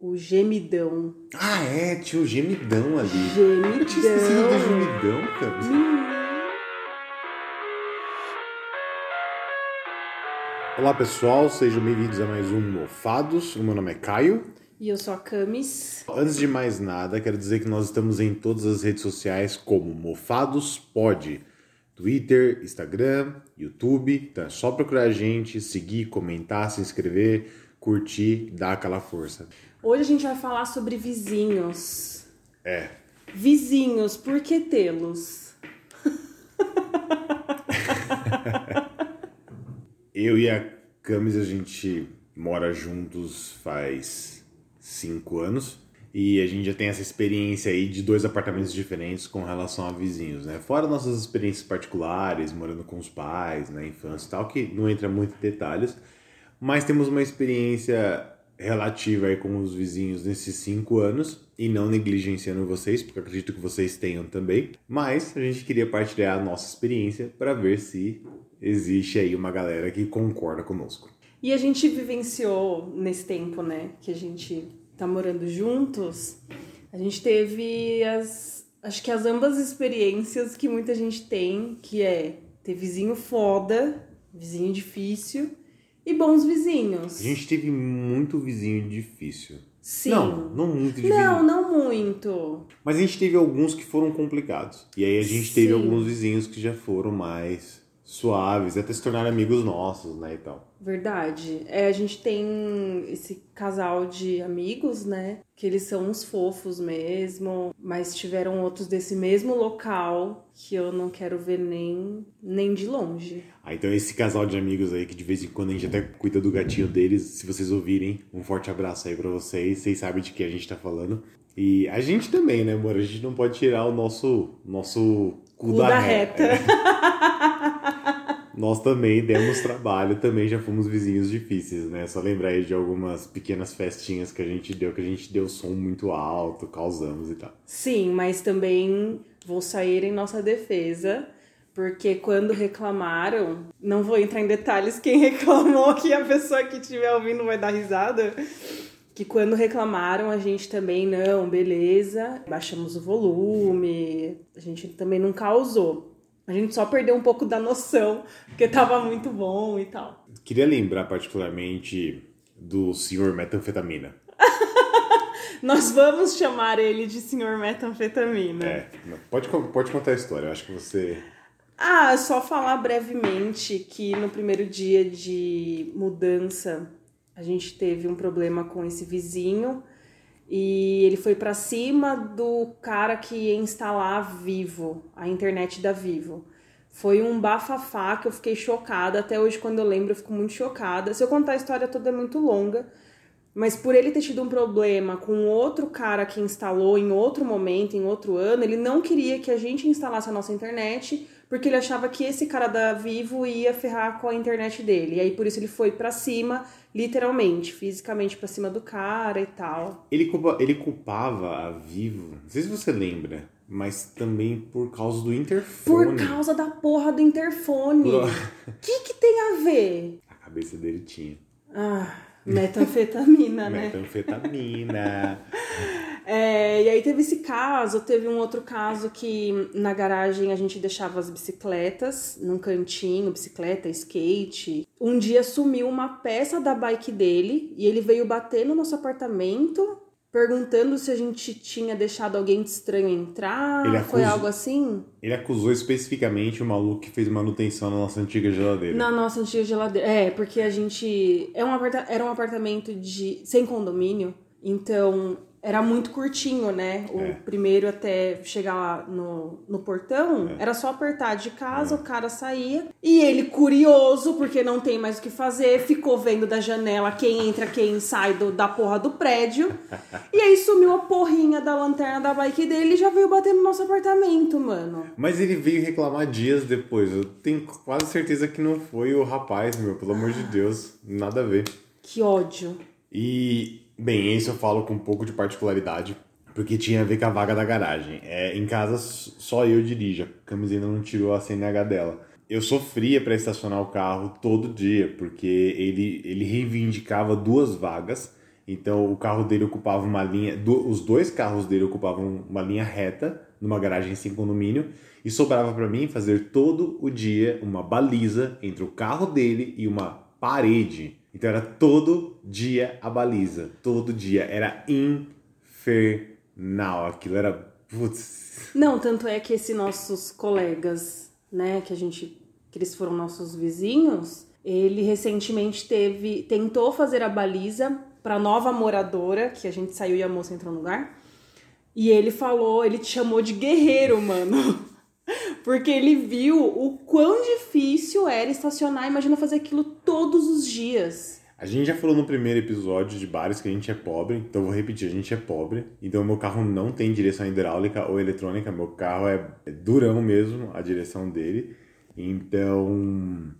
o gemidão. Ah, é, tinha o gemidão ali. Gemidão. Eu tinha esquecido do gemidão, cara. Olá pessoal, sejam bem-vindos a mais um Mofados. O meu nome é Caio. E eu sou a Camis. Antes de mais nada, quero dizer que nós estamos em todas as redes sociais como Mofados Pod. Twitter, Instagram, YouTube. Então é só procurar a gente, seguir, comentar, se inscrever, curtir, dar aquela força. Hoje a gente vai falar sobre vizinhos. É. Vizinhos, por que tê-los? Eu e a Camis, a gente mora juntos faz cinco anos. E a gente já tem essa experiência aí de dois apartamentos diferentes com relação a vizinhos, né? Fora nossas experiências particulares, morando com os pais, na infância e tal, que não entra muito em detalhes. Mas temos uma experiência relativa aí com os vizinhos nesses cinco anos e não negligenciando vocês, porque acredito que vocês tenham também. Mas a gente queria partilhar a nossa experiência para ver se existe aí uma galera que concorda conosco. E a gente vivenciou nesse tempo, né, que a gente tá morando juntos, a gente teve as acho que as ambas experiências que muita gente tem, que é ter vizinho foda, vizinho difícil e bons vizinhos. A gente teve muito vizinho difícil. Sim. Não, não muito difícil. Não, não muito. Mas a gente teve alguns que foram complicados. E aí a gente teve Sim. alguns vizinhos que já foram mais suaves, até se tornaram amigos nossos, né, e tal. Verdade. É, a gente tem esse casal de amigos, né? Que eles são uns fofos mesmo, mas tiveram outros desse mesmo local que eu não quero ver nem, nem de longe. Ah, então esse casal de amigos aí que de vez em quando a gente até cuida do gatinho deles, se vocês ouvirem, um forte abraço aí pra vocês, vocês sabem de que a gente tá falando. E a gente também, né, amor? A gente não pode tirar o nosso nosso cu, Cu da, da reta. reta. Nós também demos trabalho, também já fomos vizinhos difíceis, né? Só lembrar aí de algumas pequenas festinhas que a gente deu, que a gente deu som muito alto, causamos e tal. Sim, mas também vou sair em nossa defesa. Porque quando reclamaram, não vou entrar em detalhes quem reclamou, que a pessoa que estiver ouvindo vai dar risada. Que quando reclamaram, a gente também, não, beleza, baixamos o volume, a gente também não causou. A gente só perdeu um pouco da noção, porque tava muito bom e tal. Queria lembrar particularmente do senhor metanfetamina. Nós vamos chamar ele de senhor metanfetamina. É, pode, pode contar a história, eu acho que você. Ah, só falar brevemente que no primeiro dia de mudança a gente teve um problema com esse vizinho e ele foi pra cima do cara que ia instalar a Vivo, a internet da Vivo. Foi um bafafá que eu fiquei chocada. Até hoje, quando eu lembro, eu fico muito chocada. Se eu contar a história toda, é muito longa. Mas por ele ter tido um problema com outro cara que instalou em outro momento, em outro ano, ele não queria que a gente instalasse a nossa internet, porque ele achava que esse cara da Vivo ia ferrar com a internet dele. E aí por isso ele foi pra cima, literalmente, fisicamente pra cima do cara e tal. Ele, culpa, ele culpava a Vivo, não sei se você lembra, mas também por causa do interfone. Por causa da porra do interfone. O que que tem a ver? A cabeça dele tinha. Ah, metanfetamina, né? Metanfetamina. É, e aí teve esse caso, teve um outro caso que na garagem a gente deixava as bicicletas num cantinho, bicicleta, skate. Um dia sumiu uma peça da bike dele e ele veio bater no nosso apartamento perguntando se a gente tinha deixado alguém de estranho entrar. Ele Foi algo assim? Ele acusou especificamente o maluco que fez manutenção na nossa antiga geladeira. Na nossa antiga geladeira. É, porque a gente. É um aparta... Era um apartamento de sem condomínio, então era muito curtinho, né? O É. primeiro até chegar lá no, no portão, era só apertar de casa, o cara saía. E ele, curioso, porque não tem mais o que fazer, ficou vendo da janela quem entra, quem sai do, da porra do prédio. e aí sumiu a porrinha da lanterna da bike dele e já veio bater no nosso apartamento, mano. Mas ele veio reclamar dias depois. Eu tenho quase certeza que não foi o rapaz, meu. Pelo amor de Deus. Nada a ver. Que ódio. E, bem, isso eu falo com um pouco de particularidade, porque tinha a ver com a vaga da garagem. É, em casa, só eu dirijo, a Camis ainda não tirou a CNH dela. Eu sofria para estacionar o carro todo dia, porque ele, ele reivindicava duas vagas Então o carro dele ocupava uma linha, do, os dois carros dele ocupavam uma linha reta numa garagem sem condomínio e sobrava para mim fazer todo o dia uma baliza entre o carro dele e uma parede. Então era todo dia a baliza, todo dia era infernal, aquilo era putz. Não, tanto é que esses nossos colegas, né, que a gente que eles foram nossos vizinhos, ele recentemente teve tentou fazer a baliza para nova moradora, que a gente saiu e a moça entrou no lugar. E ele falou, ele te chamou de guerreiro, mano. Porque ele viu o quão difícil era estacionar. Imagina fazer aquilo todos os dias. A gente já falou no primeiro episódio de bares que a gente é pobre, então vou repetir, a gente é pobre. Então meu carro não tem direção hidráulica ou eletrônica, meu carro é durão mesmo, a direção dele. Então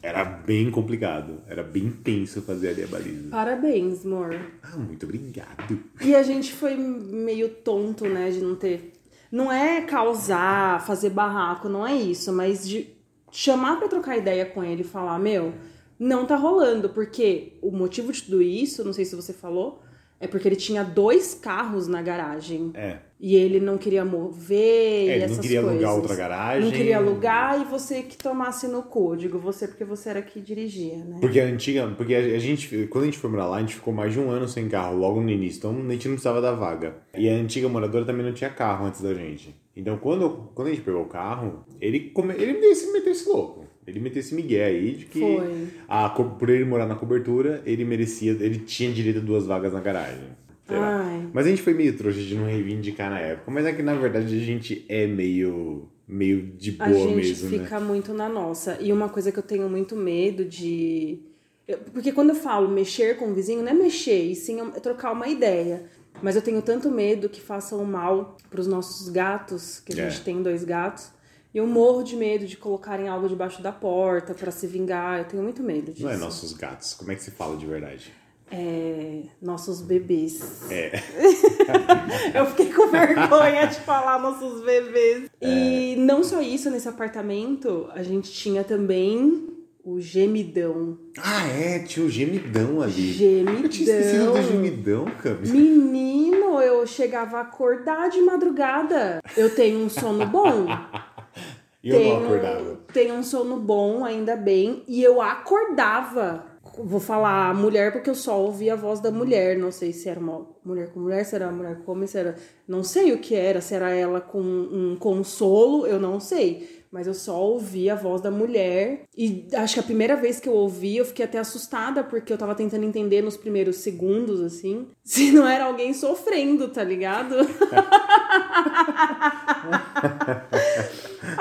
era bem complicado, era bem tenso fazer ali a baliza. Parabéns, amor. Ah, muito obrigado. E a gente foi meio tonto, né, de não ter. Não é causar, fazer barraco, não é isso, mas de chamar para trocar ideia com ele e falar: meu, não tá rolando, porque o motivo de tudo isso, não sei se você falou, é porque ele tinha dois carros na garagem. É. E ele não queria mover É, e ele essas não queria coisas. alugar outra garagem. Não queria alugar e você que tomasse no cu. Eu Digo você porque você era que dirigia, né? Porque a antiga, porque a gente, quando a gente foi morar lá, a gente ficou mais de um ano sem carro, logo no início, então a gente não precisava da vaga. E a antiga moradora também não tinha carro antes da gente. Então quando, quando a gente pegou o carro, ele, come, ele se meteu esse louco. Ele meteu esse migué aí de que Foi. a, por ele morar na cobertura, ele merecia, ele tinha direito a duas vagas na garagem. Mas a gente foi meio trouxa de não reivindicar na época. Mas é que na verdade a gente é meio, meio de A boa gente mesmo, né? fica muito na nossa. E uma coisa que eu tenho muito medo de. eu- Porque quando eu falo mexer com o vizinho, não é mexer, e sim é trocar uma ideia. Mas eu tenho tanto medo que façam mal pros nossos gatos, que a É. gente tem dois gatos. Eu morro de medo de colocarem algo debaixo da porta pra se vingar. Eu tenho muito medo disso. Não é nossos gatos. Como é que se fala de verdade? É, nossos bebês. É. Eu fiquei com vergonha de falar nossos bebês. É. E não só isso, nesse apartamento, a gente tinha também o gemidão. Ah, é, tinha o gemidão ali. Eu tinha esquecido Gemidão. do gemidão, Camis. Menino, eu chegava a acordar de madrugada. Eu tenho um sono bom. E eu tenho, não acordava. Tenho um sono bom, ainda bem. E eu acordava. Vou falar mulher porque eu só ouvi a voz da mulher. Não sei se era uma mulher com mulher, se era uma mulher com homem, se era. Não sei o que era, se era ela com um consolo, eu não sei. Mas eu só ouvi a voz da mulher. E acho que a primeira vez que eu ouvi, eu fiquei até assustada, porque eu tava tentando entender nos primeiros segundos, assim, se não era alguém sofrendo, tá ligado?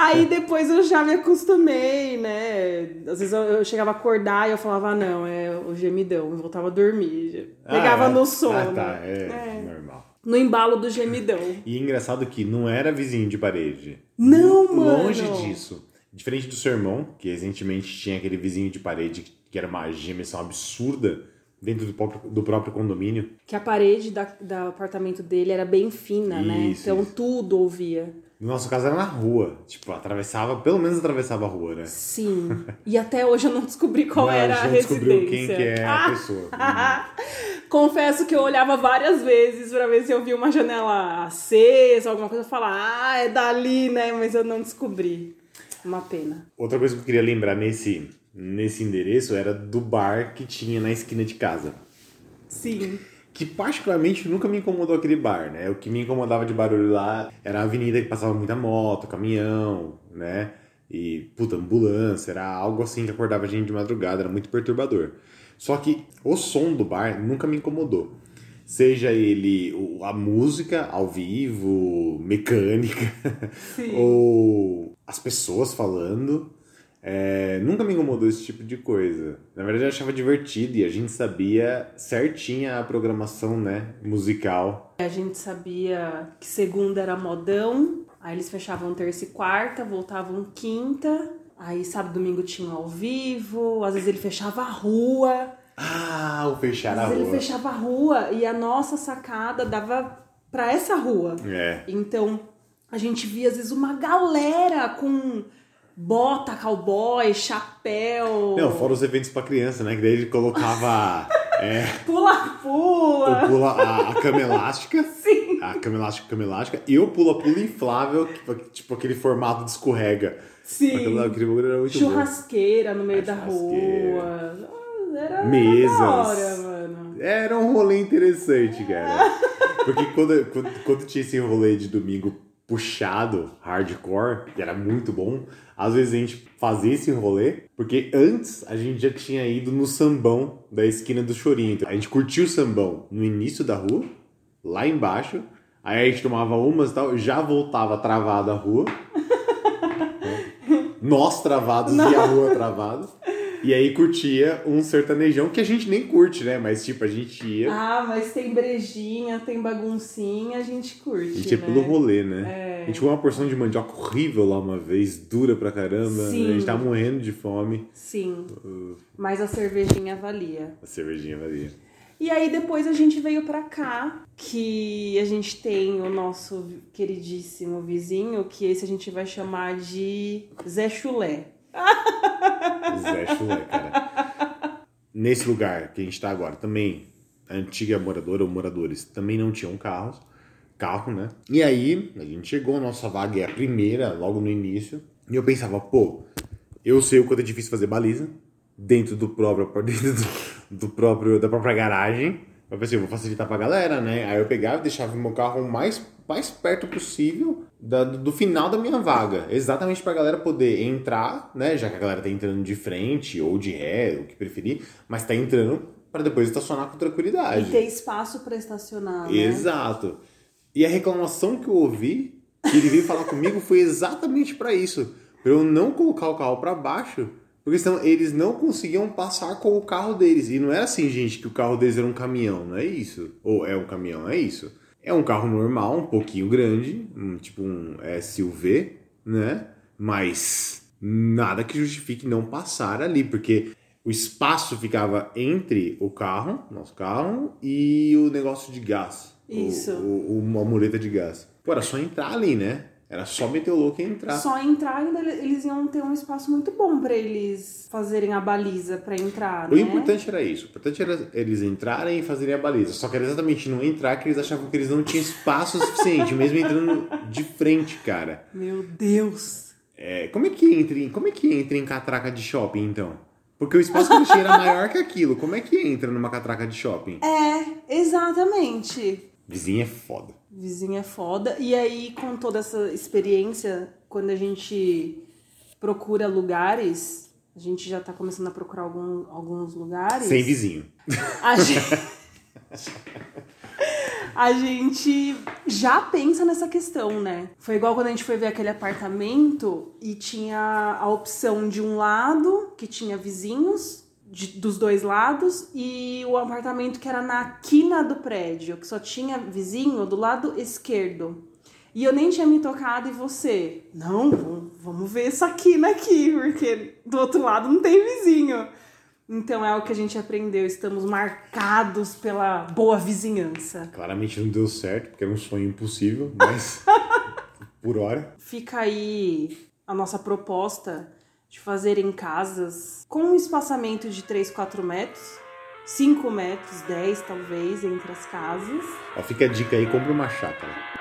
Aí depois eu já me acostumei, né? Às vezes eu, eu chegava a acordar e eu falava, ah, não, é o gemidão. Eu voltava a dormir. Pegava Ah, é? no sono. Ah, tá, é, É. normal. No embalo do gemidão. E engraçado que não era vizinho de parede. Não, mano. Longe disso. Diferente do seu irmão, que recentemente tinha aquele vizinho de parede que era uma gemessão absurda dentro do próprio, do próprio condomínio. Que a parede da, do apartamento dele era bem fina, né? Isso, Então isso. tudo ouvia. No nosso caso era na rua. Tipo, atravessava, pelo menos atravessava a rua, né? Sim. E até hoje eu não descobri qual Não, era a gente residência. descobriu quem que é a Ah! pessoa. Confesso que eu olhava várias vezes pra ver se eu via uma janela acesa, alguma coisa, eu falava, ah, é dali, né? Mas eu não descobri. Uma pena. Outra coisa que eu queria lembrar nesse, nesse endereço era do bar que tinha na esquina de casa. Sim. Que particularmente nunca me incomodou aquele bar, né? O que me incomodava de barulho lá era a avenida que passava muita moto, caminhão, né? E, puta, ambulância, era algo assim que acordava a gente de madrugada, era muito perturbador. Só que o som do bar nunca me incomodou. Seja ele a música ao vivo, mecânica, ou as pessoas falando. É, nunca me incomodou esse tipo de coisa. Na verdade, eu achava divertido e a gente sabia certinha a programação né, musical. A gente sabia que segunda era modão, aí eles fechavam terça e quarta, voltavam quinta, aí sábado e domingo tinham ao vivo, às vezes ele fechava a rua, Ah, o fechar a às vezes ele rua. fechava a rua e a nossa sacada dava pra essa rua. É. Então a gente via às vezes uma galera com bota, cowboy, chapéu. Não, fora os eventos pra criança, né? Que daí ele colocava É, Pula-pula. o pula a, a cama elástica. Sim. A cama elástica, cama elástica. E o pula-pula inflável, que, tipo aquele formato de escorrega. Sim. Aquele, era muito bom. Churrasqueira no meio A da churrasqueira. rua. Era Mesas. da hora, mano. Era um rolê interessante, cara. Porque quando, quando, quando tinha esse rolê de domingo puxado, hardcore, que era muito bom, às vezes a gente fazia esse rolê, porque antes a gente já tinha ido no sambão da esquina do Chorinho. Então, a gente curtiu o sambão no início da rua, lá embaixo, aí a gente tomava umas e tal, já voltava travada a rua. Nós travados e a rua travada. E aí curtia um sertanejão que a gente nem curte, né? Mas tipo, a gente ia. Ah, mas tem brejinha, tem baguncinha, a gente curte, A gente ia né? pelo rolê, né? É. A gente comeu uma porção de mandioca horrível lá uma vez, dura pra caramba. Sim. né? A gente tava morrendo de fome. Sim, mas a cervejinha valia. A cervejinha valia. E aí depois a gente veio pra cá, que a gente tem o nosso queridíssimo vizinho, que esse a gente vai chamar de Zé Chulé. Zé Chulé, cara. Nesse lugar que a gente tá agora, também, a antiga moradora ou moradores também não tinham carros. Carro, né? E aí, a gente chegou, a nossa vaga é a primeira, logo no início. E eu pensava, pô, eu sei o quanto é difícil fazer baliza dentro do próprio, dentro do, do próprio, da própria garagem. Eu pensei, vou facilitar pra galera, né? Aí eu pegava e deixava o meu carro mais, mais perto possível da- do, final da minha vaga. Exatamente pra galera poder entrar, né? Já que a galera tá entrando de frente ou de ré, o que preferir, mas tá entrando pra depois estacionar com tranquilidade. E ter espaço pra estacionar, né? Exato. E a reclamação que eu ouvi, que ele veio falar comigo, foi exatamente pra isso. Pra eu não colocar o carro pra baixo, porque senão eles não conseguiam passar com o carro deles. E não era assim, gente, que o carro deles era um caminhão, não é isso. Ou é um caminhão, é isso. É um carro normal, um pouquinho grande, um, tipo um SUV, né? Mas nada que justifique não passar ali, porque o espaço ficava entre o carro, nosso carro, e o negócio de gás. Isso. O, o- uma mureta de gás. Pô, era só entrar ali, né? Era só meter o louco e entrar. Só entrar ainda eles iam ter um espaço muito bom pra eles fazerem a baliza pra entrar, O né? importante era isso. O importante era eles entrarem e fazerem a baliza. Só que era exatamente não entrar que eles achavam que eles não tinham espaço suficiente, mesmo entrando de frente, cara. Meu Deus. É, como é que entra como é que entra em catraca de shopping, então? Porque o espaço que eles tinham era maior que aquilo. Como é que entra numa catraca de shopping? É, exatamente. Vizinha é foda. Vizinha é foda. E aí, com toda essa experiência, quando a gente procura lugares, a gente já tá começando a procurar algum, alguns lugares. Sem vizinho. A gente... a gente já pensa nessa questão, né? Foi igual quando a gente foi ver aquele apartamento e tinha a opção de um lado, que tinha vizinhos de- dos dois lados, e o apartamento que era na quina do prédio, que só tinha vizinho do lado esquerdo. E eu nem tinha me tocado e você, não, vamos- vamos ver essa quina aqui, porque do outro lado não tem vizinho. Então é o que a gente aprendeu, estamos marcados pela boa vizinhança. Claramente não deu certo, porque era um sonho impossível, mas por hora. Fica aí a nossa proposta de fazer em casas com um espaçamento de 3, 4 metros, 5 metros, 10 talvez, entre as casas. Ó, fica a dica aí, compra uma chácara.